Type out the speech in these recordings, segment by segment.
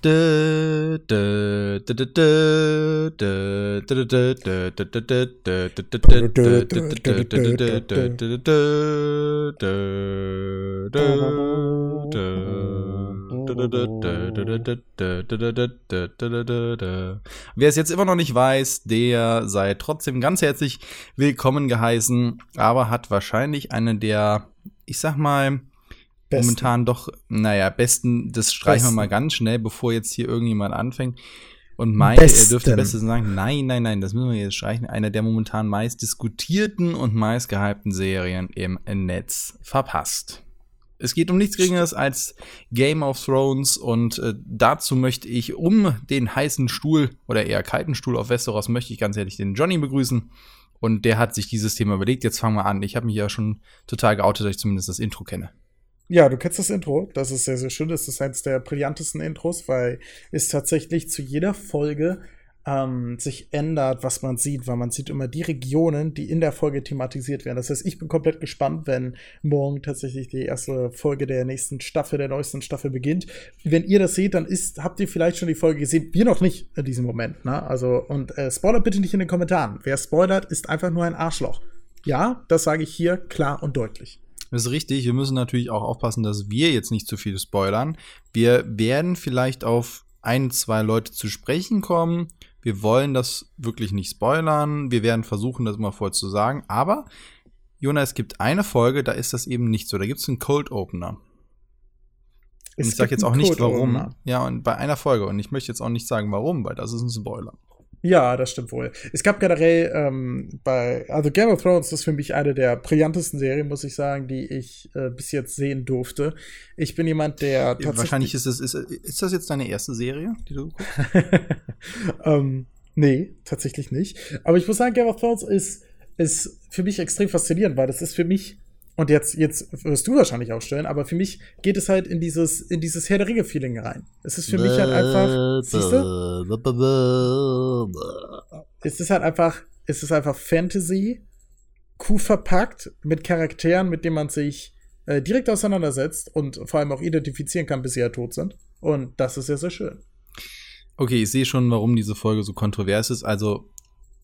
Wir es jetzt immer noch nicht weiß, der sei trotzdem ganz herzlich willkommen geheißen, aber hat wahrscheinlich eine der, ich sag mal, Besten. momentan doch, naja, besten, das streichen besten. wir mal ganz schnell, bevor jetzt hier irgendjemand anfängt. Und meint, er dürfte Beste sagen, nein, nein, nein, das müssen wir jetzt streichen. Einer der momentan meist diskutierten und meist gehypten Serien im Netz verpasst. Es geht um nichts Geringeres als Game of Thrones und äh, dazu möchte ich um den heißen Stuhl oder eher kalten Stuhl auf Westeros möchte ich ganz ehrlich den Johnny begrüßen und der hat sich dieses Thema überlegt. Jetzt fangen wir an. Ich habe mich ja schon total geoutet, dass ich zumindest das Intro kenne. Ja, du kennst das Intro. Das ist sehr, sehr schön. Das ist eines der brillantesten Intros, weil es tatsächlich zu jeder Folge ähm, sich ändert, was man sieht, weil man sieht immer die Regionen, die in der Folge thematisiert werden. Das heißt, ich bin komplett gespannt, wenn morgen tatsächlich die erste Folge der nächsten Staffel, der neuesten Staffel beginnt. Wenn ihr das seht, dann ist, habt ihr vielleicht schon die Folge gesehen. Wir noch nicht in diesem Moment. Ne? Also, und äh, spoilert bitte nicht in den Kommentaren. Wer spoilert, ist einfach nur ein Arschloch. Ja, das sage ich hier klar und deutlich. Das ist richtig. Wir müssen natürlich auch aufpassen, dass wir jetzt nicht zu viel spoilern. Wir werden vielleicht auf ein, zwei Leute zu sprechen kommen. Wir wollen das wirklich nicht spoilern. Wir werden versuchen, das immer vorher zu sagen. Aber, Jonas, es gibt eine Folge, da ist das eben nicht so. Da gibt es einen Cold Opener. Und ich sage jetzt auch nicht warum. Ja, und bei einer Folge. Und ich möchte jetzt auch nicht sagen, warum, weil das ist ein Spoiler. Ja, das stimmt wohl. Es gab generell ähm, bei, also Game of Thrones ist für mich eine der brillantesten Serien, muss ich sagen, die ich äh, bis jetzt sehen durfte. Ich bin jemand, der tatsächlich. Wahrscheinlich ist es, ist, ist das jetzt deine erste Serie, die du guckst? ähm, nee, tatsächlich nicht. Aber ich muss sagen, Game of Thrones ist, ist für mich extrem faszinierend, weil das ist für mich und jetzt, jetzt wirst du wahrscheinlich auch stellen, aber für mich geht es halt in dieses, in dieses Herr der Ringe-Feeling rein. Es ist für mich halt einfach, siehst du? Es ist halt einfach, es ist einfach Fantasy, cool verpackt, mit Charakteren, mit denen man sich äh, direkt auseinandersetzt und vor allem auch identifizieren kann, bis sie ja tot sind. Und das ist sehr, sehr schön. Okay, ich sehe schon, warum diese Folge so kontrovers ist. Also,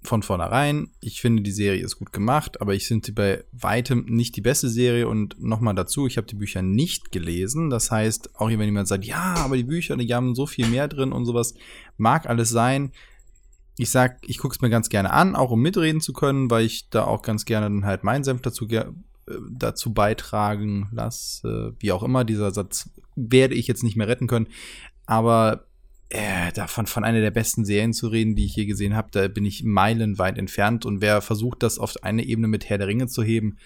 von vornherein, ich finde, die Serie ist gut gemacht, aber ich finde sie bei weitem nicht die beste Serie und nochmal dazu, ich habe die Bücher nicht gelesen. Das heißt, auch wenn jemand sagt, ja, aber die Bücher, die haben so viel mehr drin und sowas, mag alles sein. Ich sag, ich gucke es mir ganz gerne an, auch um mitreden zu können, weil ich da auch ganz gerne dann halt meinen Senf dazu, äh, dazu beitragen lasse. Wie auch immer, dieser Satz werde ich jetzt nicht mehr retten können. Aber äh, davon von einer der besten Serien zu reden, die ich je gesehen habe, da bin ich meilenweit entfernt. Und wer versucht, das auf eine Ebene mit Herr der Ringe zu heben,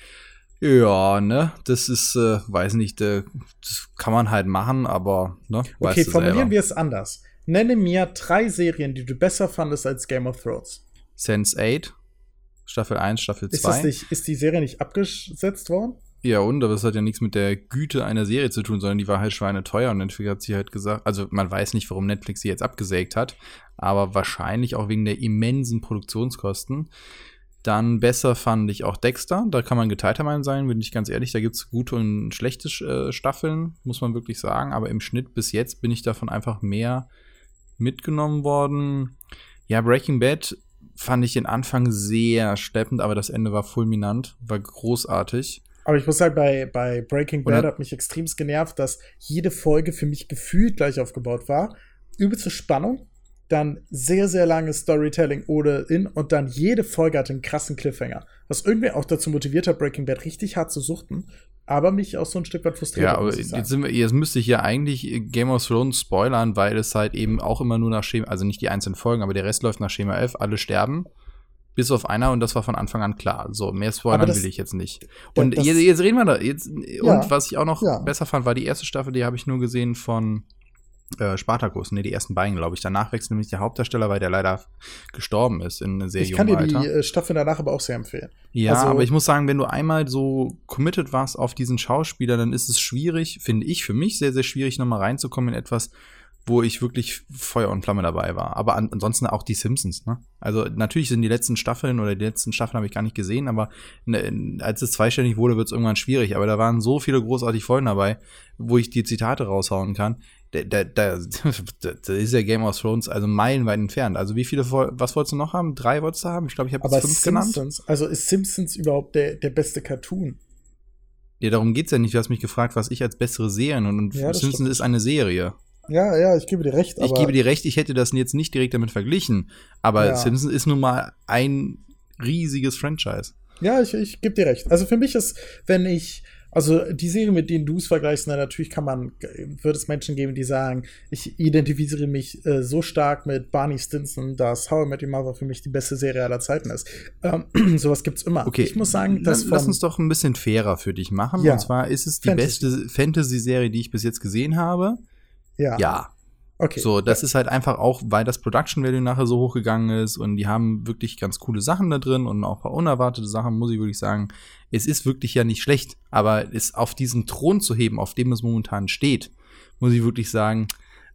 ja, ne, das ist, äh, weiß nicht, äh, das kann man halt machen, aber, ne, Okay, formulieren wir es anders. Nenne mir drei Serien, die du besser fandest als Game of Thrones. Sense 8, Staffel 1, Staffel 2. Ist, das nicht, ist die Serie nicht abgesetzt worden? Ja, und, aber es hat ja nichts mit der Güte einer Serie zu tun, sondern die war halt schweineteuer und Netflix hat sie halt gesagt, also man weiß nicht, warum Netflix sie jetzt abgesägt hat, aber wahrscheinlich auch wegen der immensen Produktionskosten. Dann besser fand ich auch Dexter, da kann man geteilter Meinung sein, bin ich ganz ehrlich, da gibt es gute und schlechte äh, Staffeln, muss man wirklich sagen, aber im Schnitt bis jetzt bin ich davon einfach mehr mitgenommen worden. Ja, Breaking Bad fand ich den Anfang sehr schleppend, aber das Ende war fulminant, war großartig. Aber ich muss sagen, bei, bei Breaking Bad hat mich extremst genervt, dass jede Folge für mich gefühlt gleich aufgebaut war. Übelste Spannung, dann sehr, sehr langes Storytelling oder in und dann jede Folge hatte einen krassen Cliffhanger. Was irgendwie auch dazu motiviert hat, Breaking Bad richtig hart zu suchten, aber mich auch so ein Stück weit frustriert. Ja, aber jetzt, sind wir, jetzt müsste ich ja eigentlich Game of Thrones spoilern, weil es halt eben auch immer nur nach Schema, also nicht die einzelnen Folgen, aber der Rest läuft nach Schema 11, alle sterben. Bis auf einer und das war von Anfang an klar. So, mehr spoilern will ich jetzt nicht. Und das, jetzt, jetzt, reden wir da. Jetzt, ja, und was ich auch noch ja. besser fand, war die erste Staffel, die habe ich nur gesehen von äh, Spartacus. Ne, die ersten beiden, glaube ich. Danach wechselt nämlich der Hauptdarsteller, weil der leider gestorben ist in sehr jungem Alter. Ich kann dir die äh, Staffel danach aber auch sehr empfehlen. Ja, also, aber ich muss sagen, wenn du einmal so committed warst auf diesen Schauspieler, dann ist es schwierig, finde ich, für mich sehr, sehr schwierig, nochmal reinzukommen in etwas, wo ich wirklich Feuer und Flamme dabei war. Aber an, ansonsten auch die Simpsons, ne? Also natürlich sind die letzten Staffeln oder die letzten Staffeln habe ich gar nicht gesehen, aber ne, als es zweistellig wurde, wird es irgendwann schwierig. Aber da waren so viele großartige Folgen dabei, wo ich die Zitate raushauen kann. da, da, da, da ist ja Game of Thrones also meilenweit entfernt. Also wie viele, was wolltest du noch haben? Drei wolltest du haben? Ich glaube, ich habe fünf Simpsons, genannt. Also ist Simpsons überhaupt der, der beste Cartoon? Ja, darum geht's ja nicht. Du hast mich gefragt, was ich als bessere Serien und, und Ja, Simpsons stimmt. ist eine Serie. Ja, ja, ich gebe dir recht. Ich gebe dir recht, ich hätte das jetzt nicht direkt damit verglichen, aber Ja. Simpsons ist nun mal ein riesiges Franchise. Ja, ich, ich gebe dir recht. Also für mich ist, wenn ich, also die Serie, mit denen du es vergleichst, na, natürlich kann man, wird es Menschen geben, die sagen, ich identifiziere mich äh, so stark mit Barney Stinson, dass How I Met Your Mother für mich die beste Serie aller Zeiten ist. Ähm, sowas gibt's immer. Okay, Ich muss sagen, dass lass uns doch ein bisschen fairer für dich machen. Ja. Und zwar ist es die Fantasy. beste Fantasy-Serie, die ich bis jetzt gesehen habe. Ja, Ja. okay. So, das ist halt einfach auch, weil das Production Value nachher so hochgegangen ist und die haben wirklich ganz coole Sachen da drin und auch ein paar unerwartete Sachen, muss ich wirklich sagen. Es ist wirklich ja nicht schlecht, aber es auf diesen Thron zu heben, auf dem es momentan steht, muss ich wirklich sagen,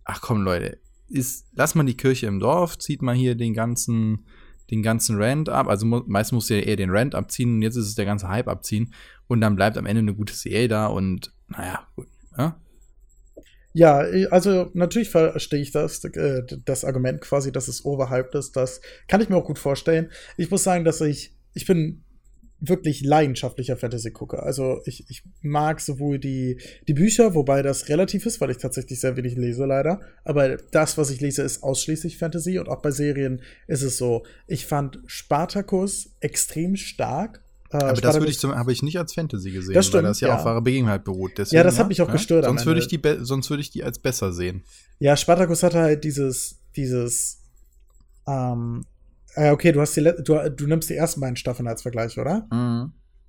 ach komm Leute, ist, lass mal die Kirche im Dorf, zieht mal hier den ganzen, den ganzen Rant ab, also meist muss ja eher den Rant abziehen und jetzt ist es der ganze Hype abziehen und dann bleibt am Ende eine gute Serie da und naja, gut, ja. Ja, also natürlich verstehe ich das, äh, das Argument quasi, dass es overhyped ist. Das kann ich mir auch gut vorstellen. Ich muss sagen, dass ich, ich bin wirklich leidenschaftlicher Fantasy-Gucker. Also ich, ich mag sowohl die, die Bücher, wobei das relativ ist, weil ich tatsächlich sehr wenig lese, leider. Aber das, was ich lese, ist ausschließlich Fantasy und auch bei Serien ist es so. Ich fand Spartacus extrem stark. Äh, Aber das würde ich zum, habe ich nicht als Fantasy gesehen, Das stimmt, weil das ja, ja. auf wahre Begebenheit beruht. Deswegen, Ja, das hat mich auch gestört am Sonst würde ich die, sonst würde ich die als besser sehen. Ja, Spartacus hatte halt dieses, dieses, ähm, äh, okay, du hast die, du, du nimmst die ersten beiden Staffeln als Vergleich, oder?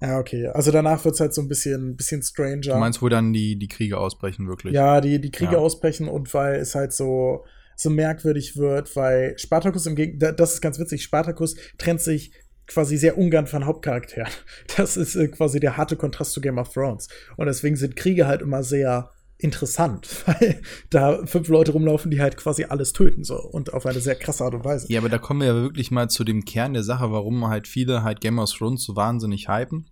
Ja, okay. Also danach wird's halt so ein bisschen, bisschen stranger. Du meinst, wo dann die, die Kriege ausbrechen, wirklich? ja, die, die Kriege Ja. ausbrechen und weil es halt so, so merkwürdig wird, weil Spartacus im Gegenteil, das ist ganz witzig, Spartacus trennt sich quasi sehr ungern von Hauptcharakteren. Das ist äh, quasi der harte Kontrast zu Game of Thrones. Und deswegen sind Kriege halt immer sehr interessant, weil da fünf Leute rumlaufen, die halt quasi alles töten, so. Und auf eine sehr krasse Art und Weise. Ja, aber da kommen wir ja wirklich mal zu dem Kern der Sache, warum halt viele halt Game of Thrones so wahnsinnig hypen.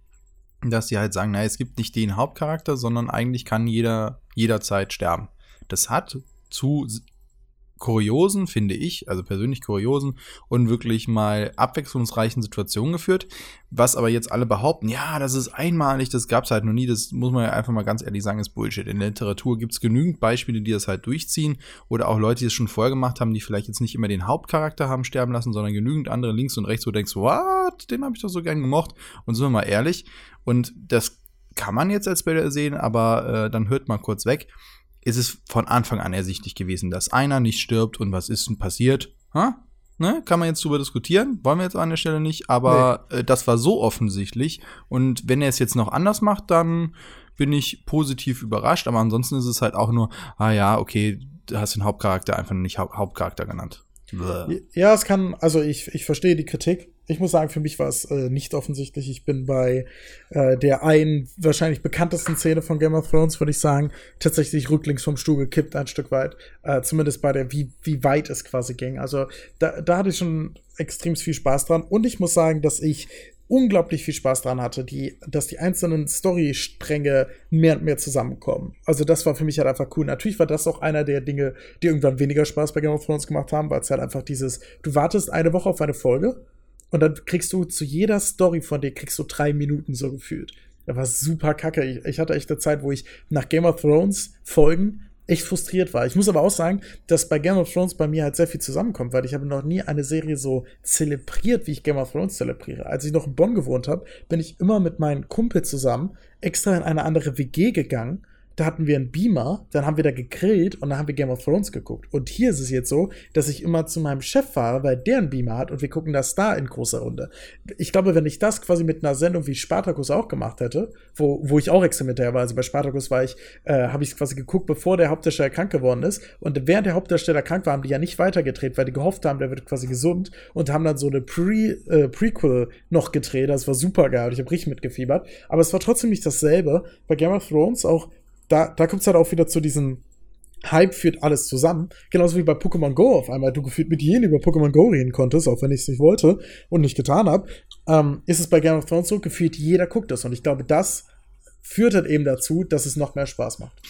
Dass sie halt sagen, naja, es gibt nicht den Hauptcharakter, sondern eigentlich kann jeder jederzeit sterben. Das hat zu kuriosen, finde ich, also persönlich kuriosen und wirklich mal abwechslungsreichen Situationen geführt. Was aber jetzt alle behaupten, ja, das ist einmalig, das gab's halt noch nie, das muss man ja einfach mal ganz ehrlich sagen, ist Bullshit. In der Literatur gibt's genügend Beispiele, die das halt durchziehen oder auch Leute, die es schon vorher gemacht haben, die vielleicht jetzt nicht immer den Hauptcharakter haben sterben lassen, sondern genügend andere links und rechts, wo du denkst, what, den habe ich doch so gern gemocht. Und sind wir mal ehrlich, und das kann man jetzt als Spoiler sehen, aber äh, dann hört mal kurz weg ist es von Anfang an ersichtlich gewesen, dass einer nicht stirbt und was ist denn passiert? Ha? Ne? Kann man jetzt drüber diskutieren, wollen wir jetzt an der Stelle nicht, aber äh, das war so offensichtlich und wenn er es jetzt noch anders macht, dann bin ich positiv überrascht, aber ansonsten ist es halt auch nur, ah ja, okay, du hast den Hauptcharakter einfach nicht Haupt Hauptcharakter genannt. Ja, es kann, also ich, ich verstehe die Kritik. Ich muss sagen, für mich war es äh, nicht offensichtlich. Ich bin bei äh, der einen wahrscheinlich bekanntesten Szene von Game of Thrones, würde ich sagen, tatsächlich rücklings vom Stuhl gekippt, ein Stück weit. Äh, zumindest bei der, wie, wie weit es quasi ging. Also da, da hatte ich schon extrem viel Spaß dran. Und ich muss sagen, dass ich unglaublich viel Spaß dran hatte, die, dass die einzelnen Storystränge mehr und mehr zusammenkommen. Also das war für mich halt einfach cool. Natürlich war das auch einer der Dinge, die irgendwann weniger Spaß bei Game of Thrones gemacht haben, weil es halt einfach dieses, du wartest eine Woche auf eine Folge und dann kriegst du zu jeder Story von dir kriegst du drei Minuten so gefühlt. Das war super kacke. Ich, ich hatte echt eine Zeit, wo ich nach Game of Thrones Folgen echt frustriert war. Ich muss aber auch sagen, dass bei Game of Thrones bei mir halt sehr viel zusammenkommt, weil ich habe noch nie eine Serie so zelebriert, wie ich Game of Thrones zelebriere. Als ich noch in Bonn gewohnt habe, bin ich immer mit meinem Kumpel zusammen extra in eine andere WG gegangen. Da hatten wir einen Beamer, dann haben wir da gegrillt und dann haben wir Game of Thrones geguckt. Und hier ist es jetzt so, dass ich immer zu meinem Chef fahre, weil der einen Beamer hat und wir gucken das da in großer Runde. Ich glaube, wenn ich das quasi mit einer Sendung wie Spartacus auch gemacht hätte, wo, wo ich auch hinterher war, also bei Spartacus war ich, äh, habe ich quasi geguckt, bevor der Hauptdarsteller krank geworden ist. Und während der Hauptdarsteller krank war, haben die ja nicht weitergedreht, weil die gehofft haben, der wird quasi gesund und haben dann so eine Pre, äh, Prequel noch gedreht. Das war super geil. Ich habe richtig mitgefiebert. Aber es war trotzdem nicht dasselbe. Bei Game of Thrones auch da, da kommt es halt auch wieder zu diesem Hype führt alles zusammen. Genauso wie bei Pokémon Go auf einmal du gefühlt mit jedem über Pokémon Go reden konntest, auch wenn ich es nicht wollte und nicht getan habe, ähm, ist es bei Game of Thrones so, gefühlt jeder guckt das. Und ich glaube, das führt halt eben dazu, dass es noch mehr Spaß macht.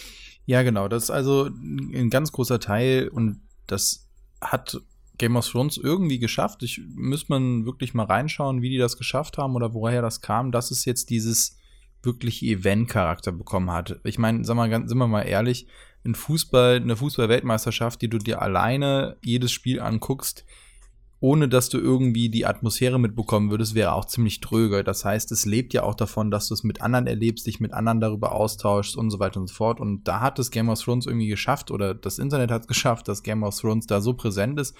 Ja, genau. Das ist also ein ganz großer Teil und das hat Game of Thrones irgendwie geschafft. Ich müsste man wirklich mal reinschauen, wie die das geschafft haben oder woher das kam, dass es jetzt dieses wirkliche Event-Charakter bekommen hat. Ich meine, sag mal, ganz, sind wir mal ehrlich, ein Fußball, eine Fußball-Weltmeisterschaft, die du dir alleine jedes Spiel anguckst, ohne dass du irgendwie die Atmosphäre mitbekommen würdest, wäre auch ziemlich tröge. Das heißt, es lebt ja auch davon, dass du es mit anderen erlebst, dich mit anderen darüber austauschst und so weiter und so fort. Und da hat es Game of Thrones irgendwie geschafft oder das Internet hat es geschafft, dass Game of Thrones da so präsent ist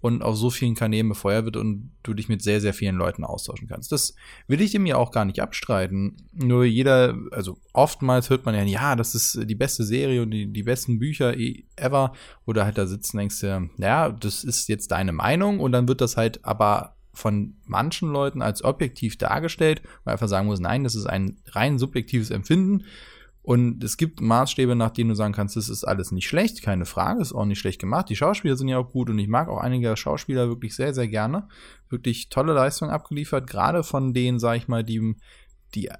und auf so vielen Kanälen befeuert wird und du dich mit sehr, sehr vielen Leuten austauschen kannst. Das will ich dem ja auch gar nicht abstreiten. Nur jeder, also oftmals hört man ja, ja, das ist die beste Serie und die, die besten Bücher ever. Oder halt da sitzen, denkst du, ja, das ist jetzt deine Meinung und dann wird das halt aber von manchen Leuten als objektiv dargestellt, weil einfach sagen muss, nein, das ist ein rein subjektives Empfinden. Und es gibt Maßstäbe, nach denen du sagen kannst, das ist alles nicht schlecht, keine Frage, ist auch nicht schlecht gemacht. Die Schauspieler sind ja auch gut und ich mag auch einige Schauspieler wirklich sehr, sehr gerne. Wirklich tolle Leistungen abgeliefert, gerade von denen, sag ich mal, die, die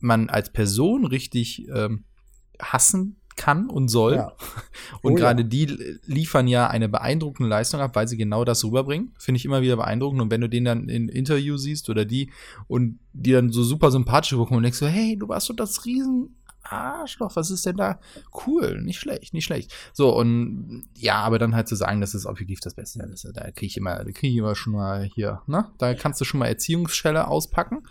man als Person richtig ähm, hassen kann und soll. Ja. Und oh, gerade ja. die liefern ja eine beeindruckende Leistung ab, weil sie genau das rüberbringen. Finde ich immer wieder beeindruckend. Und wenn du den dann in Interview siehst oder die und die dann so super sympathisch gucken und denkst so, hey, du warst doch das riesen Arschloch, was ist denn da? Cool, nicht schlecht, nicht schlecht. So, und ja, aber dann halt zu sagen, das ist objektiv das Beste, das, da kriege ich immer, da kriege ich immer schon mal hier, ne? Da kannst du schon mal Erziehungsschelle auspacken,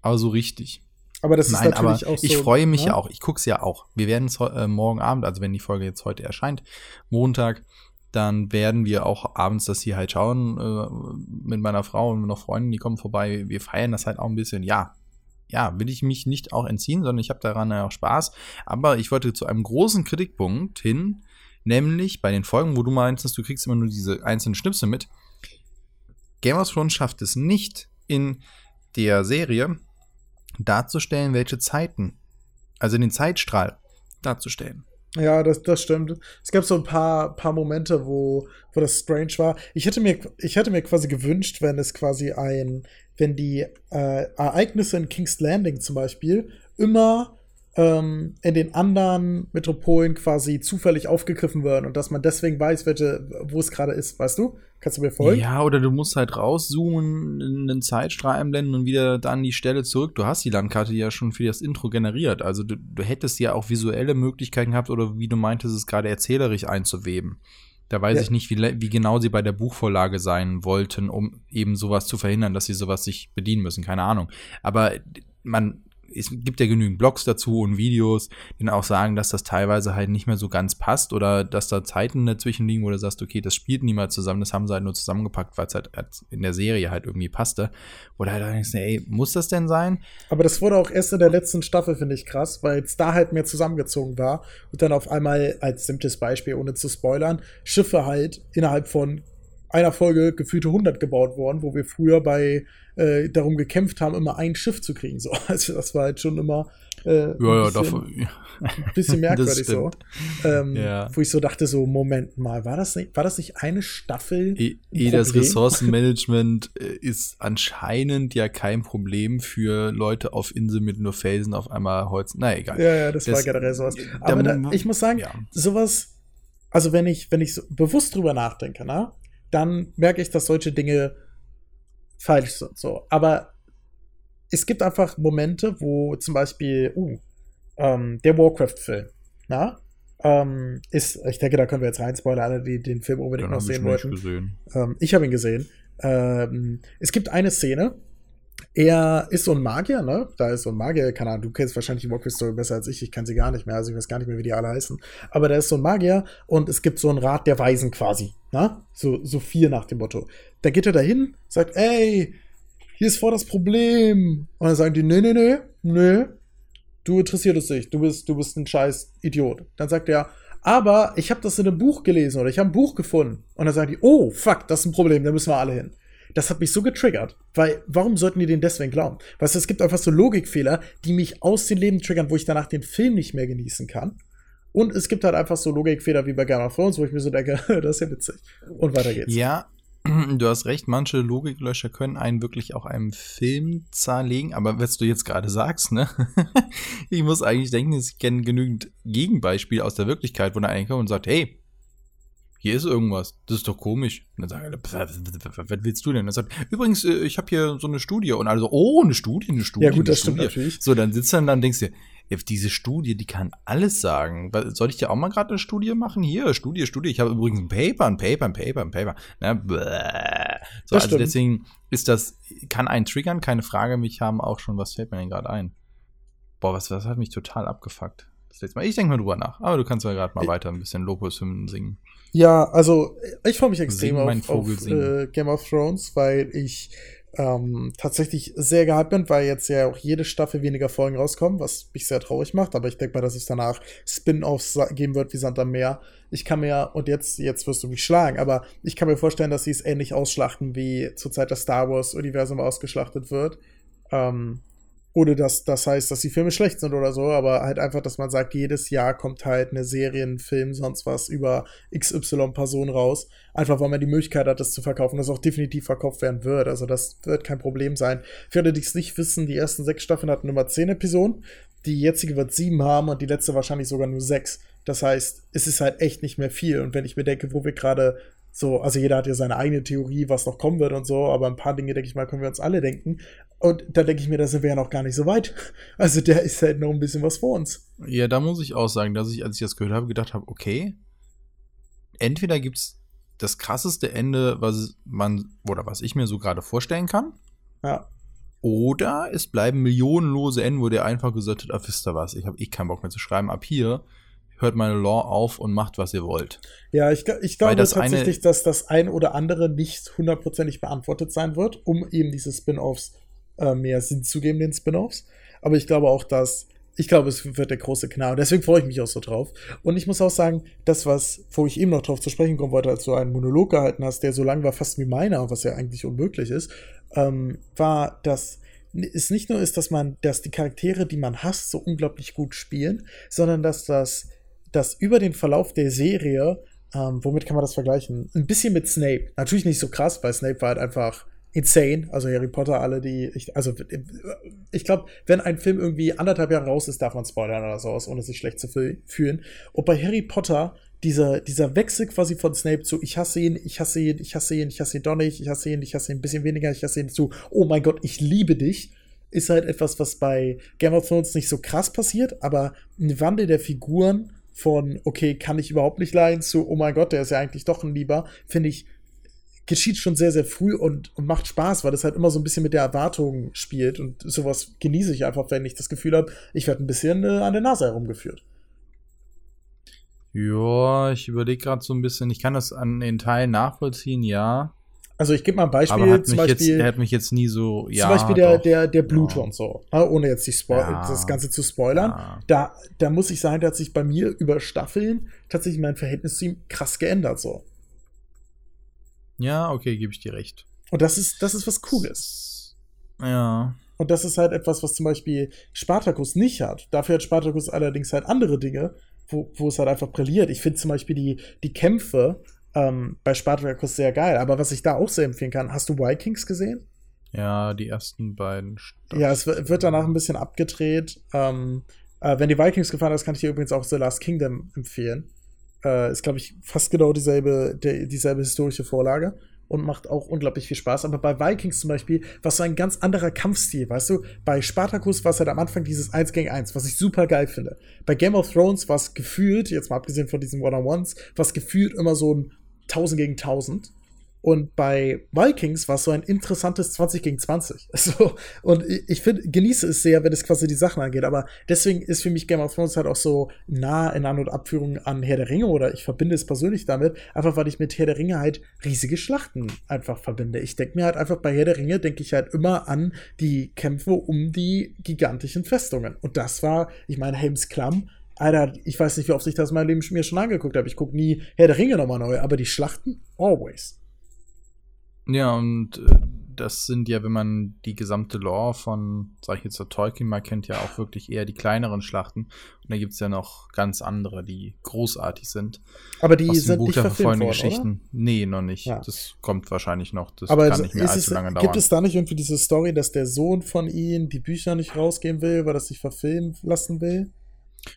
aber so richtig. Aber das Nein, ist natürlich aber auch so. Ich freue mich ja auch. Ich gucke es ja auch. Wir werden es äh, morgen Abend, also wenn die Folge jetzt heute erscheint, Montag, dann werden wir auch abends das hier halt schauen äh, mit meiner Frau und noch Freunden, die kommen vorbei. Wir feiern das halt auch ein bisschen. Ja, ja, will ich mich nicht auch entziehen, sondern ich habe daran ja auch Spaß. Aber ich wollte zu einem großen Kritikpunkt hin, nämlich bei den Folgen, wo du meinst, du kriegst immer nur diese einzelnen Schnipsel mit. Game of Thrones schafft es nicht in der Serie darzustellen, welche Zeiten, also den Zeitstrahl darzustellen. Ja, das, das stimmt. Es gab so ein paar, paar Momente, wo, wo das strange war. Ich hätte, mir, ich hätte mir quasi gewünscht, wenn es quasi ein, wenn die äh, Ereignisse in King's Landing zum Beispiel immer ähm, in den anderen Metropolen quasi zufällig aufgegriffen werden und dass man deswegen weiß, welche, wo es gerade ist, weißt du? Kannst du mir folgen? Ja, oder du musst halt rauszoomen, einen Zeitstrahl einblenden und wieder dann die Stelle zurück. Du hast die Landkarte ja schon für das Intro generiert. Also du, du hättest ja auch visuelle Möglichkeiten gehabt oder wie du meintest, es gerade erzählerisch einzuweben. Da weiß ja. ich nicht, wie, wie genau sie bei der Buchvorlage sein wollten, um eben sowas zu verhindern, dass sie sowas sich bedienen müssen. Keine Ahnung. Aber man es gibt ja genügend Blogs dazu und Videos, die auch sagen, dass das teilweise halt nicht mehr so ganz passt oder dass da Zeiten dazwischen liegen, wo du sagst, okay, das spielt niemand zusammen, das haben sie halt nur zusammengepackt, weil es halt in der Serie halt irgendwie passte. Oder halt denkst, ey, muss das denn sein? Aber das wurde auch erst in der letzten Staffel, finde ich, krass, weil es da halt mehr zusammengezogen war und dann auf einmal, als simples Beispiel, ohne zu spoilern, Schiffe halt innerhalb von einer Folge gefühlte 100 gebaut worden, wo wir früher bei äh, darum gekämpft haben, immer ein Schiff zu kriegen. So, also das war halt schon immer äh, ja, ja, bisschen, dafür, ein bisschen merkwürdig so. Ähm, ja. Wo ich so dachte, so, Moment mal, war das nicht, war das nicht eine Staffel? E, e das Ressourcenmanagement äh, ist anscheinend ja kein Problem für Leute auf Inseln mit nur Felsen auf einmal Holz. Na egal. Ja, ja, das, das war generell sowas. Aber da, ich muss sagen, ja. sowas, also wenn ich, wenn ich so bewusst drüber nachdenke, na, dann merke ich, dass solche Dinge falsch sind. So. Aber es gibt einfach Momente, wo zum Beispiel, uh, ähm, der Warcraft-Film, na? Ähm, ist, ich denke, da können wir jetzt rein spoilern, alle, die den Film unbedingt noch sehen wollten. Ähm, ich habe ihn gesehen. Ähm, es gibt eine Szene, er ist so ein Magier, ne? Da ist so ein Magier, keine Ahnung, du kennst wahrscheinlich die Warcraft Story besser als ich, ich kann sie gar nicht mehr, also ich weiß gar nicht mehr, wie die alle heißen. Aber da ist so ein Magier und es gibt so einen Rat der Weisen quasi, ne? So, so vier nach dem Motto. Da geht er dahin, sagt, ey, hier ist vor das Problem. Und dann sagen die, nee, nee, nee, nee, du interessierst es nicht, du bist, du bist ein scheiß Idiot. Dann sagt er, aber ich habe das in einem Buch gelesen oder ich habe ein Buch gefunden. Und dann sagen die, oh, fuck, das ist ein Problem, da müssen wir alle hin das hat mich so getriggert. Weil, warum sollten die den deswegen glauben? Weißt du, es gibt einfach so Logikfehler, die mich aus dem Leben triggern, wo ich danach den Film nicht mehr genießen kann. Und es gibt halt einfach so Logikfehler wie bei Game of Thrones, wo ich mir so denke, das ist ja witzig. Und weiter geht's. Ja, du hast recht, manche Logiklöcher können einen wirklich auch einem Film zerlegen, aber was du jetzt gerade sagst, ne? ich muss eigentlich denken, ich kenne genügend Gegenbeispiele aus der Wirklichkeit, wo der eine kommt und sagt, hey, hier ist irgendwas, das ist doch komisch. Und dann sagen was willst du denn? Und er sagt, übrigens, äh, ich habe hier so eine Studie. Und alle so, oh, eine Studie, eine Studie. Ja, gut, das Studie. stimmt natürlich. So, dann sitzt er dann und denkst dir, diese Studie, die kann alles sagen. Soll ich dir auch mal gerade eine Studie machen? Hier, Studie, Studie. Ich habe übrigens ein Paper, ein Paper, ein Paper, ein Paper. Na, so, Das also stimmt. deswegen ist das, kann einen triggern, keine Frage. Mich haben auch schon, was fällt mir denn gerade ein? Boah, was, was hat mich total abgefuckt? Das letzte Mal. Ich denke mal drüber nach. Aber du kannst ja gerade mal Ich- weiter ein bisschen Lobhushymnen singen. Ja, also ich freue mich extrem Sing, mein auf, auf äh, Game of Thrones, weil ich ähm, tatsächlich sehr gehypt bin, weil jetzt ja auch jede Staffel weniger Folgen rauskommen, was mich sehr traurig macht. Aber ich denke mal, dass es danach Spin-offs geben wird wie Sand am Meer. Ich kann mir, und jetzt, jetzt wirst du mich schlagen, aber ich kann mir vorstellen, dass sie es ähnlich ausschlachten, wie zur Zeit das Star Wars-Universum ausgeschlachtet wird. Ähm, ohne dass das heißt, dass die Filme schlecht sind oder so, aber halt einfach, dass man sagt, jedes Jahr kommt halt eine Serie, ein Film, sonst was über XY-Personen raus. Einfach, weil man die Möglichkeit hat, das zu verkaufen, das auch definitiv verkauft werden wird. Also das wird kein Problem sein. Für alle, die es nicht wissen, die ersten sechs Staffeln hatten immer zehn Episoden. Die jetzige wird sieben haben und die letzte wahrscheinlich sogar nur sechs. Das heißt, es ist halt echt nicht mehr viel. Und wenn ich mir denke, wo wir gerade so, also jeder hat ja seine eigene Theorie, was noch kommen wird und so, aber ein paar Dinge, denke ich mal, können wir uns alle denken. Und da denke ich mir, da sind wir ja noch gar nicht so weit. Also der ist halt noch ein bisschen was vor uns. Ja, da muss ich auch sagen, dass ich, als ich das gehört habe, gedacht habe, okay, entweder gibt's das krasseste Ende, was man, oder was ich mir so gerade vorstellen kann, Ja. oder es bleiben millionenlose Enden, wo der einfach gesagt hat, ah, wisst ihr was, ich habe eh keinen Bock mehr zu schreiben, ab hier hört meine Law auf und macht, was ihr wollt. Ja, ich, ich glaube das eine- tatsächlich, dass das ein oder andere nicht hundertprozentig beantwortet sein wird, um eben diese Spin-offs äh, mehr Sinn zu geben, den Spin-offs. Aber ich glaube auch, dass ich glaube, es wird der große Knall. Deswegen freue ich mich auch so drauf. Und ich muss auch sagen, das, was, wo ich eben noch drauf zu sprechen kommen wollte, als du einen Monolog gehalten hast, der so lang war fast wie meiner, was ja eigentlich unmöglich ist, ähm, war, dass es nicht nur ist, dass man, dass die Charaktere, die man hasst, so unglaublich gut spielen, sondern dass das, dass über den Verlauf der Serie, ähm, womit kann man das vergleichen? Ein bisschen mit Snape. Natürlich nicht so krass, weil Snape war halt einfach insane. Also Harry Potter, alle, die, ich, also ich glaube, wenn ein Film irgendwie anderthalb Jahre raus ist, darf man spoilern oder sowas, ohne sich schlecht zu fühl- fühlen. Und bei Harry Potter, dieser, dieser Wechsel quasi von Snape zu ich hasse ihn, ich hasse ihn, ich hasse ihn, ich hasse ihn doch nicht, ich hasse ihn, ich hasse ihn ein bisschen weniger, ich hasse ihn zu, oh mein Gott, ich liebe dich, ist halt etwas, was bei Game of Thrones nicht so krass passiert, aber ein Wandel der Figuren von, okay, kann ich überhaupt nicht leiden, zu, oh mein Gott, der ist ja eigentlich doch ein Lieber, finde ich, geschieht schon sehr, sehr früh und, und macht Spaß, weil das halt immer so ein bisschen mit der Erwartung spielt und sowas genieße ich einfach, wenn ich das Gefühl habe, ich werde ein bisschen äh, an der Nase herumgeführt. Ja, ich überlege gerade so ein bisschen, ich kann das an den Teilen nachvollziehen, ja. Also ich gebe mal ein Beispiel, aber hat zum mich, jetzt, Beispiel, er hat mich jetzt nie so, ja. zum Beispiel der, doch. der, der Blut Ja. und so, ne, ohne jetzt die Spo Ja. das Ganze zu spoilern. Ja. Da, da muss ich sagen, da hat sich bei mir über Staffeln tatsächlich mein Verhältnis zu ihm krass geändert so. Ja, okay, gebe ich dir recht. Und das ist, das ist was Cooles. Ja. Und das ist halt etwas, was zum Beispiel Spartacus nicht hat. Dafür hat Spartacus allerdings halt andere Dinge, wo, wo es halt einfach brilliert. Ich finde zum Beispiel die, die Kämpfe ähm, bei Spartacus sehr geil. Aber was ich da auch sehr empfehlen kann, hast du Vikings gesehen? Ja, die ersten beiden. Staffeln. Ja, es wird danach ein bisschen abgedreht. Ähm, äh, wenn die Vikings gefallen hast, kann ich dir übrigens auch The Last Kingdom empfehlen. Äh, ist, glaube ich, fast genau dieselbe, der, dieselbe historische Vorlage und macht auch unglaublich viel Spaß. Aber bei Vikings zum Beispiel war es so ein ganz anderer Kampfstil, weißt du? Bei Spartacus war es halt am Anfang dieses 1 gegen 1, was ich super geil finde. Bei Game of Thrones war es gefühlt, jetzt mal abgesehen von diesen One-on-Ones, war es gefühlt immer so ein 1000 gegen 1000. Und bei Vikings war es so ein interessantes 20 gegen 20. So, und ich, finde, genieße es sehr, wenn es quasi die Sachen angeht. Aber deswegen ist für mich Game of Thrones halt auch so nah in An- und Abführung an Herr der Ringe oder ich verbinde es persönlich damit, einfach weil ich mit Herr der Ringe halt riesige Schlachten einfach verbinde. Ich denke mir halt einfach bei Herr der Ringe, denke ich halt immer an die Kämpfe um die gigantischen Festungen. Und das war, ich meine, Helms Klamm, Alter, ich weiß nicht, wie oft ich das in meinem Leben mir schon angeguckt habe. Ich gucke nie Herr der Ringe nochmal neu, aber die Schlachten, always. Ja, und äh, das sind ja, wenn man die gesamte Lore von, sag ich jetzt, der Tolkien mal kennt, ja auch wirklich eher die kleineren Schlachten. Und da gibt es ja noch ganz andere, die großartig sind. Aber die sind Buch nicht verfilmt worden, Geschichten. Oder? Nee, noch nicht. Ja. Das kommt wahrscheinlich noch. Das Aber kann nicht mehr allzu es, lange dauern. Gibt es da nicht irgendwie diese Story, dass der Sohn von ihm die Bücher nicht rausgeben will, weil er sich verfilmen lassen will?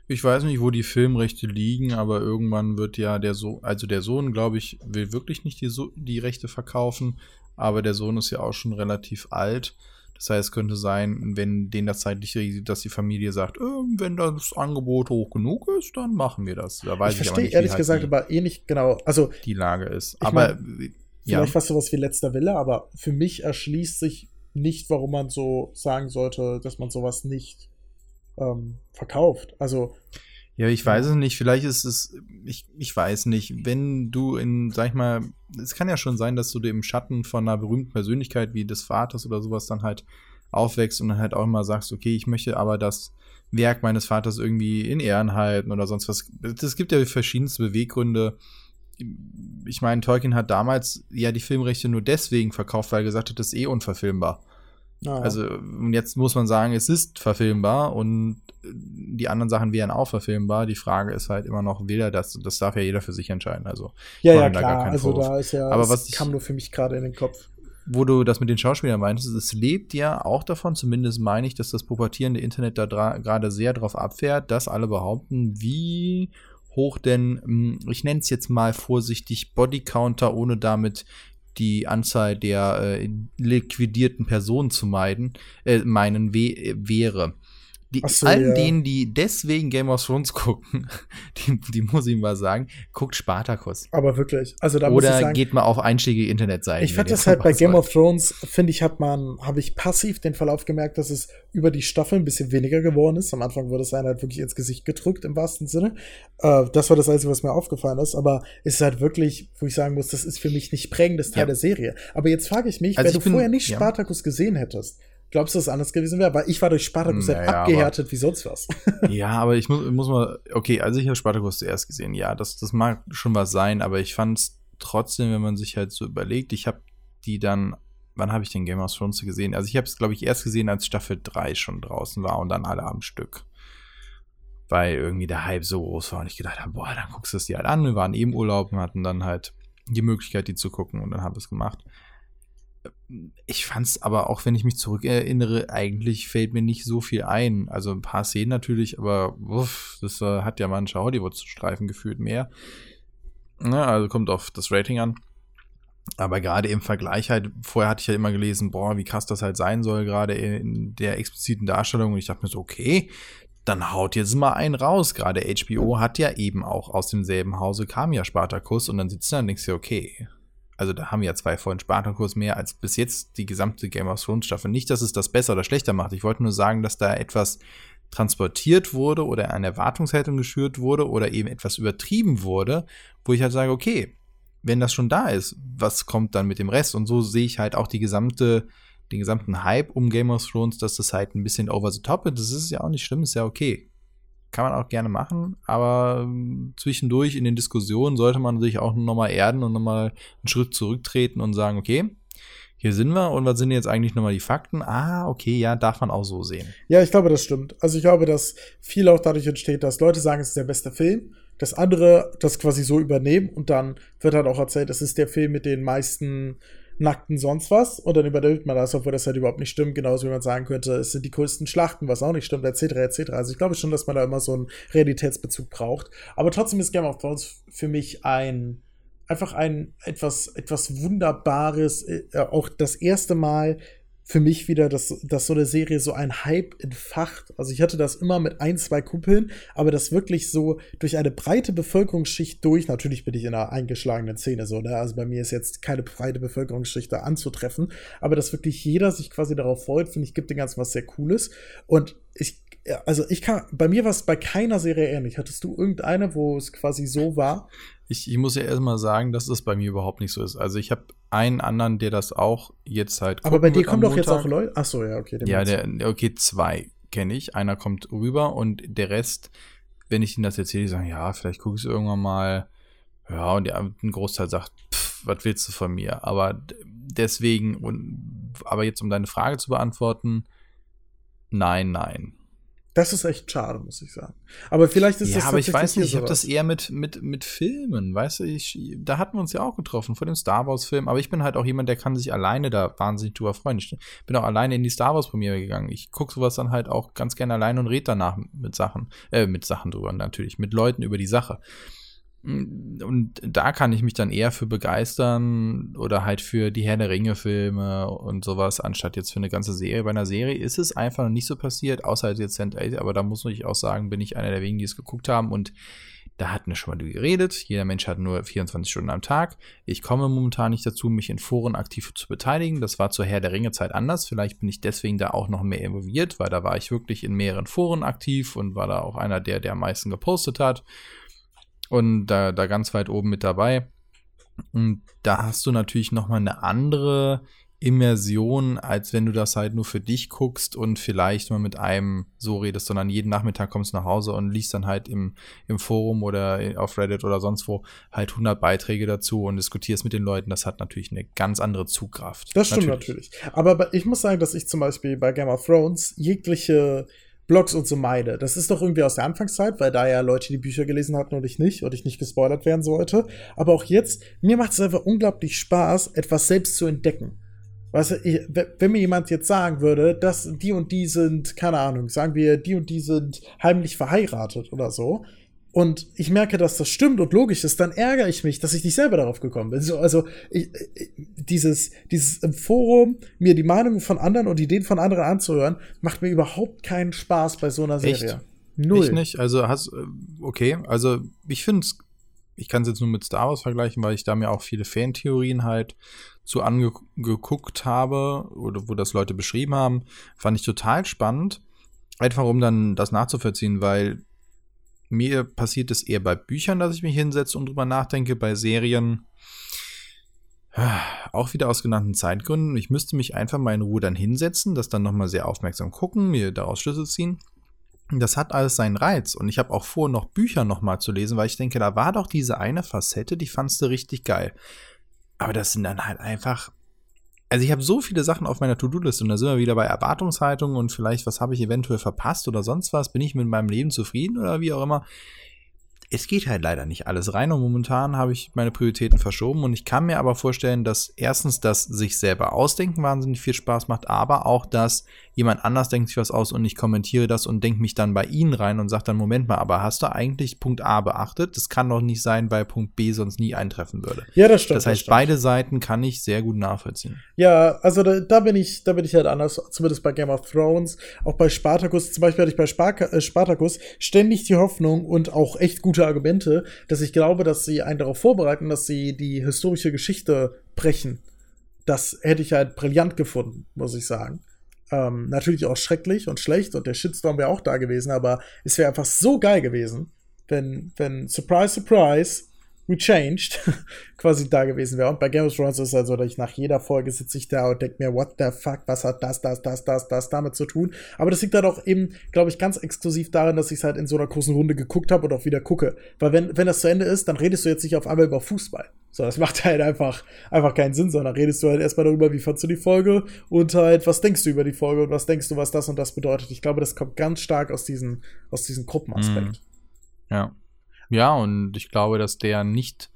Ich weiß nicht, wo die Filmrechte liegen, aber irgendwann wird ja der Sohn, also der Sohn, glaube ich, will wirklich nicht die, so die Rechte verkaufen, aber der Sohn ist ja auch schon relativ alt. Das heißt, es könnte sein, wenn denen das zeitlich regelt, dass die Familie sagt, äh, wenn das Angebot hoch genug ist, dann machen wir das. Da weiß ich, ich verstehe ehrlich halt gesagt die, aber eh nicht genau, also die Lage ist. Aber mein, ja. vielleicht was sowas wie letzter Wille, aber für mich erschließt sich nicht, warum man so sagen sollte, dass man sowas nicht ähm, verkauft. Also ja, ich weiß es nicht. Vielleicht ist es, ich, ich weiß nicht, wenn du in, sag ich mal, es kann ja schon sein, dass du im Schatten von einer berühmten Persönlichkeit wie des Vaters oder sowas dann halt aufwächst und dann halt auch immer sagst, okay, ich möchte aber das Werk meines Vaters irgendwie in Ehren halten oder sonst was. Es gibt ja verschiedenste Beweggründe. Ich meine, Tolkien hat damals ja die Filmrechte nur deswegen verkauft, weil er gesagt hat, das ist eh unverfilmbar. Ah. Also jetzt muss man sagen, es ist verfilmbar und die anderen Sachen wären auch verfilmbar. Die Frage ist halt immer noch, will er das? Das darf ja jeder für sich entscheiden. Also ja, ja, klar. also Vorwurf. da ist ja, aber was kam nur für mich gerade in den Kopf. Wo du das mit den Schauspielern meintest, es lebt ja auch davon, zumindest meine ich, dass das pubertierende Internet da gerade sehr drauf abfährt, dass alle behaupten, wie hoch denn, hm, ich nenne es jetzt mal vorsichtig, Bodycounter, ohne damit die Anzahl der äh, liquidierten Personen zu meiden, äh, meinen wäre. Die, so, allen ja. denen, die deswegen Game of Thrones gucken, die, die muss ich mal sagen, guckt Spartacus. Aber wirklich. Also da Oder muss ich sagen, geht mal auf einschlägige Internetseiten. Ich fand das halt bei Game of Thrones, finde ich, hat man, habe ich passiv den Verlauf gemerkt, dass es über die Staffel ein bisschen weniger geworden ist. Am Anfang wurde es einem halt wirklich ins Gesicht gedrückt, im wahrsten Sinne. Äh, das war das Einzige, was mir aufgefallen ist. Aber es ist halt wirklich, wo ich sagen muss, das ist für mich nicht prägendes Teil ja. der Serie. Aber jetzt frage ich mich, also wenn ich du bin, vorher nicht Spartacus ja. gesehen hättest, Glaubst du, dass es anders gewesen wäre? Weil ich war durch Spartacus naja, halt abgehärtet aber, wie sonst was. ja, aber ich muss, muss mal, okay, also ich habe Spartacus zuerst gesehen, ja, das, das mag schon was sein, aber ich fand es trotzdem, wenn man sich halt so überlegt, ich habe die dann, wann habe ich den Game of Thrones gesehen? Also ich habe es, glaube ich, erst gesehen, als Staffel 3 schon draußen war und dann alle am Stück. Weil irgendwie der Hype so groß war und ich gedacht habe, boah, dann guckst du es dir halt an. Wir waren eben Urlaub und hatten dann halt die Möglichkeit, die zu gucken und dann habe ich es gemacht ich fand's aber auch, wenn ich mich zurückerinnere, eigentlich fällt mir nicht so viel ein. Also ein paar Szenen natürlich, aber uff, das äh, hat ja manche Hollywood-Streifen gefühlt mehr. Ja, also kommt auf das Rating an. Aber gerade im Vergleich halt, vorher hatte ich ja immer gelesen, boah, wie krass das halt sein soll, gerade in der expliziten Darstellung. Und ich dachte mir so, okay, dann haut jetzt mal einen raus. Gerade HBO hat ja eben auch aus demselben Hause kam ja Spartacus und dann sitzt da und denkst du, okay, also da haben wir ja zwei Folgen Spartacus mehr als bis jetzt die gesamte Game of Thrones Staffel. Nicht, dass es das besser oder schlechter macht. Ich wollte nur sagen, dass da etwas transportiert wurde oder eine Erwartungshaltung geschürt wurde oder eben etwas übertrieben wurde, wo ich halt sage, okay, wenn das schon da ist, was kommt dann mit dem Rest? Und so sehe ich halt auch die gesamte, den gesamten Hype um Game of Thrones, dass das halt ein bisschen over the top ist. Das ist ja auch nicht schlimm, ist ja okay kann man auch gerne machen, aber ähm, zwischendurch in den Diskussionen sollte man sich auch nochmal erden und nochmal einen Schritt zurücktreten und sagen, okay, hier sind wir und was sind jetzt eigentlich nochmal die Fakten? Ah, okay, ja, darf man auch so sehen. Ja, ich glaube, das stimmt. Also ich glaube, dass viel auch dadurch entsteht, dass Leute sagen, es ist der beste Film, dass andere das quasi so übernehmen und dann wird halt auch erzählt, es ist der Film mit den meisten nackten sonst was und dann übernimmt man das, obwohl das halt überhaupt nicht stimmt, genauso wie man sagen könnte, es sind die größten Schlachten, was auch nicht stimmt, etc., etc. Also ich glaube schon, dass man da immer so einen Realitätsbezug braucht. Aber trotzdem ist Game of Thrones für mich ein einfach ein etwas, etwas Wunderbares, äh, auch das erste Mal für mich wieder, dass, dass so eine Serie so ein Hype entfacht. Also ich hatte das immer mit ein, zwei Kumpeln, aber das wirklich so durch eine breite Bevölkerungsschicht durch, natürlich bin ich in einer eingeschlagenen Szene so, ne? Also bei mir ist jetzt keine breite Bevölkerungsschicht da anzutreffen, aber dass wirklich jeder sich quasi darauf freut, finde ich, gibt dem Ganzen was sehr Cooles. Und ich, also ich kann, bei mir war es bei keiner Serie ähnlich. Hattest du irgendeine, wo es quasi so war? Ich, ich muss ja erstmal sagen, dass das bei mir überhaupt nicht so ist. Also ich habe einen anderen, der das auch jetzt halt. Aber bei dir kommen doch jetzt auch Leute. Ach so, ja, okay. Ja, der, okay, zwei kenne ich. Einer kommt rüber und der Rest, wenn ich ihnen das erzähle, die sagen, ja, vielleicht gucke ich es irgendwann mal. Ja, und der, ein Großteil sagt, pff, was willst du von mir? Aber deswegen, und aber jetzt um deine Frage zu beantworten, nein, nein. Das ist echt schade, muss ich sagen. Aber vielleicht ist ja, das aber ich weiß nicht, ich habe das eher mit, mit, mit Filmen, weißt du, ich, da hatten wir uns ja auch getroffen vor dem Star Wars-Film, aber ich bin halt auch jemand, der kann sich alleine da wahnsinnig drüber freuen. Ich bin auch alleine in die Star Wars-Premiere gegangen. Ich gucke sowas dann halt auch ganz gerne alleine und rede danach mit Sachen, äh, mit Sachen drüber natürlich, mit Leuten über die Sache. Und da kann ich mich dann eher für begeistern oder halt für die Herr der Ringe-Filme und sowas, anstatt jetzt für eine ganze Serie. Bei einer Serie ist es einfach noch nicht so passiert, außer jetzt 8, aber da muss ich auch sagen, bin ich einer der wenigen, die es geguckt haben und da hatten wir schon mal geredet. Jeder Mensch hat nur 24 Stunden am Tag. Ich komme momentan nicht dazu, mich in Foren aktiv zu beteiligen. Das war zur Herr der Ringe-Zeit anders. Vielleicht bin ich deswegen da auch noch mehr involviert, weil da war ich wirklich in mehreren Foren aktiv und war da auch einer der, der am meisten gepostet hat und da, da ganz weit oben mit dabei. Und da hast du natürlich nochmal eine andere Immersion, als wenn du das halt nur für dich guckst und vielleicht mal mit einem so redest, sondern jeden Nachmittag kommst du nach Hause und liest dann halt im, im Forum oder auf Reddit oder sonst wo halt 100 Beiträge dazu und diskutierst mit den Leuten. Das hat natürlich eine ganz andere Zugkraft. Das stimmt natürlich. natürlich. Aber ich muss sagen, dass ich zum Beispiel bei Game of Thrones jegliche Blogs und so meide. Das ist doch irgendwie aus der Anfangszeit, weil da ja Leute die Bücher gelesen hatten und ich nicht und ich nicht gespoilert werden sollte. Aber auch jetzt, mir macht es einfach unglaublich Spaß, etwas selbst zu entdecken. Weißt du, ich, wenn mir jemand jetzt sagen würde, dass die und die sind, keine Ahnung, sagen wir, die und die sind heimlich verheiratet oder so, und ich merke, dass das stimmt und logisch ist, dann ärgere ich mich, dass ich nicht selber darauf gekommen bin. So, also ich, dieses, dieses im Forum, mir die Meinungen von anderen und Ideen von anderen anzuhören, macht mir überhaupt keinen Spaß bei so einer Serie. Echt? Null. Ich nicht. Also hast okay, also ich finde es, ich kann es jetzt nur mit Star Wars vergleichen, weil ich da mir auch viele Fantheorien halt zu angeguckt habe oder wo das Leute beschrieben haben, fand ich total spannend. Einfach um dann das nachzuvollziehen, weil mir passiert es eher bei Büchern, dass ich mich hinsetze und drüber nachdenke. Bei Serien auch wieder aus genannten Zeitgründen. Ich müsste mich einfach mal in Ruhe dann hinsetzen, das dann nochmal sehr aufmerksam gucken, mir daraus Schlüsse ziehen. Das hat alles seinen Reiz. Und ich habe auch vor, noch Bücher nochmal zu lesen, weil ich denke, da war doch diese eine Facette, die fandst du richtig geil. Aber das sind dann halt einfach also ich habe so viele Sachen auf meiner To-Do-Liste und da sind wir wieder bei Erwartungshaltung und vielleicht, was habe ich eventuell verpasst oder sonst was, bin ich mit meinem Leben zufrieden oder wie auch immer es geht halt leider nicht alles rein und momentan habe ich meine Prioritäten verschoben und ich kann mir aber vorstellen, dass erstens das sich selber ausdenken wahnsinnig viel Spaß macht, aber auch, dass jemand anders denkt sich was aus und ich kommentiere das und denke mich dann bei ihnen rein und sage dann, Moment mal, aber hast du eigentlich Punkt A beachtet? Das kann doch nicht sein, weil Punkt B sonst nie eintreffen würde. Ja, das stimmt. Das heißt, das beide Seiten kann ich sehr gut nachvollziehen. Ja, also da, da, bin ich, da bin ich halt anders, zumindest bei Game of Thrones, auch bei Spartacus, zum Beispiel hatte ich bei Spark äh, Spartacus ständig die Hoffnung und auch echt gute Argumente, dass ich glaube, dass sie einen darauf vorbereiten, dass sie die historische Geschichte brechen. Das hätte ich halt brillant gefunden, muss ich sagen. Ähm, natürlich auch schrecklich und schlecht und der Shitstorm wäre auch da gewesen, aber es wäre einfach so geil gewesen, wenn, wenn, surprise, surprise, we changed, quasi da gewesen wäre. Und bei Game of Thrones ist es halt so, dass ich nach jeder Folge sitze ich da und denke mir, what the fuck, was hat das, das, das, das, das damit zu tun? Aber das liegt halt auch eben, glaube ich, ganz exklusiv darin, dass ich es halt in so einer großen Runde geguckt habe und auch wieder gucke. Weil wenn, wenn das zu Ende ist, dann redest du jetzt nicht auf einmal über Fußball. So, das macht halt einfach, einfach keinen Sinn, sondern redest du halt erstmal darüber, wie fandst du die Folge und halt, was denkst du über die Folge und was denkst du, was das und das bedeutet. Ich glaube, das kommt ganz stark aus diesem, aus diesem Gruppenaspekt. Mm. Ja. Ja, und ich glaube, dass der nicht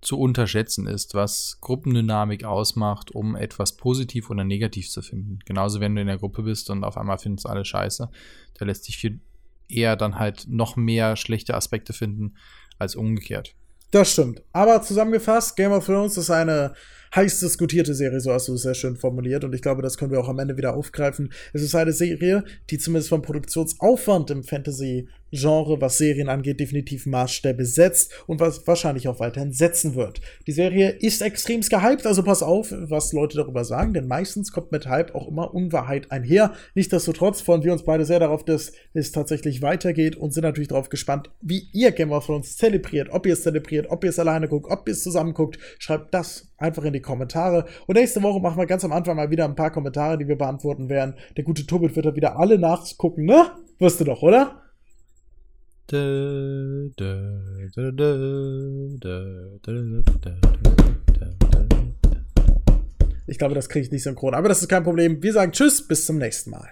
zu unterschätzen ist, was Gruppendynamik ausmacht, um etwas positiv oder negativ zu finden. Genauso, wenn du in der Gruppe bist und auf einmal findest alle scheiße, da lässt sich viel eher dann halt noch mehr schlechte Aspekte finden als umgekehrt. Das stimmt. Aber zusammengefasst, Game of Thrones ist eine heiß diskutierte Serie, so hast du es sehr schön formuliert. Und ich glaube, das können wir auch am Ende wieder aufgreifen. Es ist eine Serie, die zumindest vom Produktionsaufwand im Fantasy Genre, was Serien angeht, definitiv Maßstäbe setzt und was wahrscheinlich auch weiterhin setzen wird. Die Serie ist extremst gehypt, also pass auf, was Leute darüber sagen, denn meistens kommt mit Hype auch immer Unwahrheit einher. Nichtsdestotrotz freuen wir uns beide sehr darauf, dass es tatsächlich weitergeht und sind natürlich darauf gespannt, wie ihr Game of Thrones zelebriert, ob ihr es zelebriert, ob ihr es alleine guckt, ob ihr es zusammen guckt. Schreibt das einfach in die Kommentare. Und nächste Woche machen wir ganz am Anfang mal wieder ein paar Kommentare, die wir beantworten werden. Der gute Tobit wird da wieder alle nachgucken, ne? Wirst du doch, oder? Ich glaube, das kriege ich nicht synchron. Aber das ist kein Problem. Wir sagen Tschüss, bis zum nächsten Mal.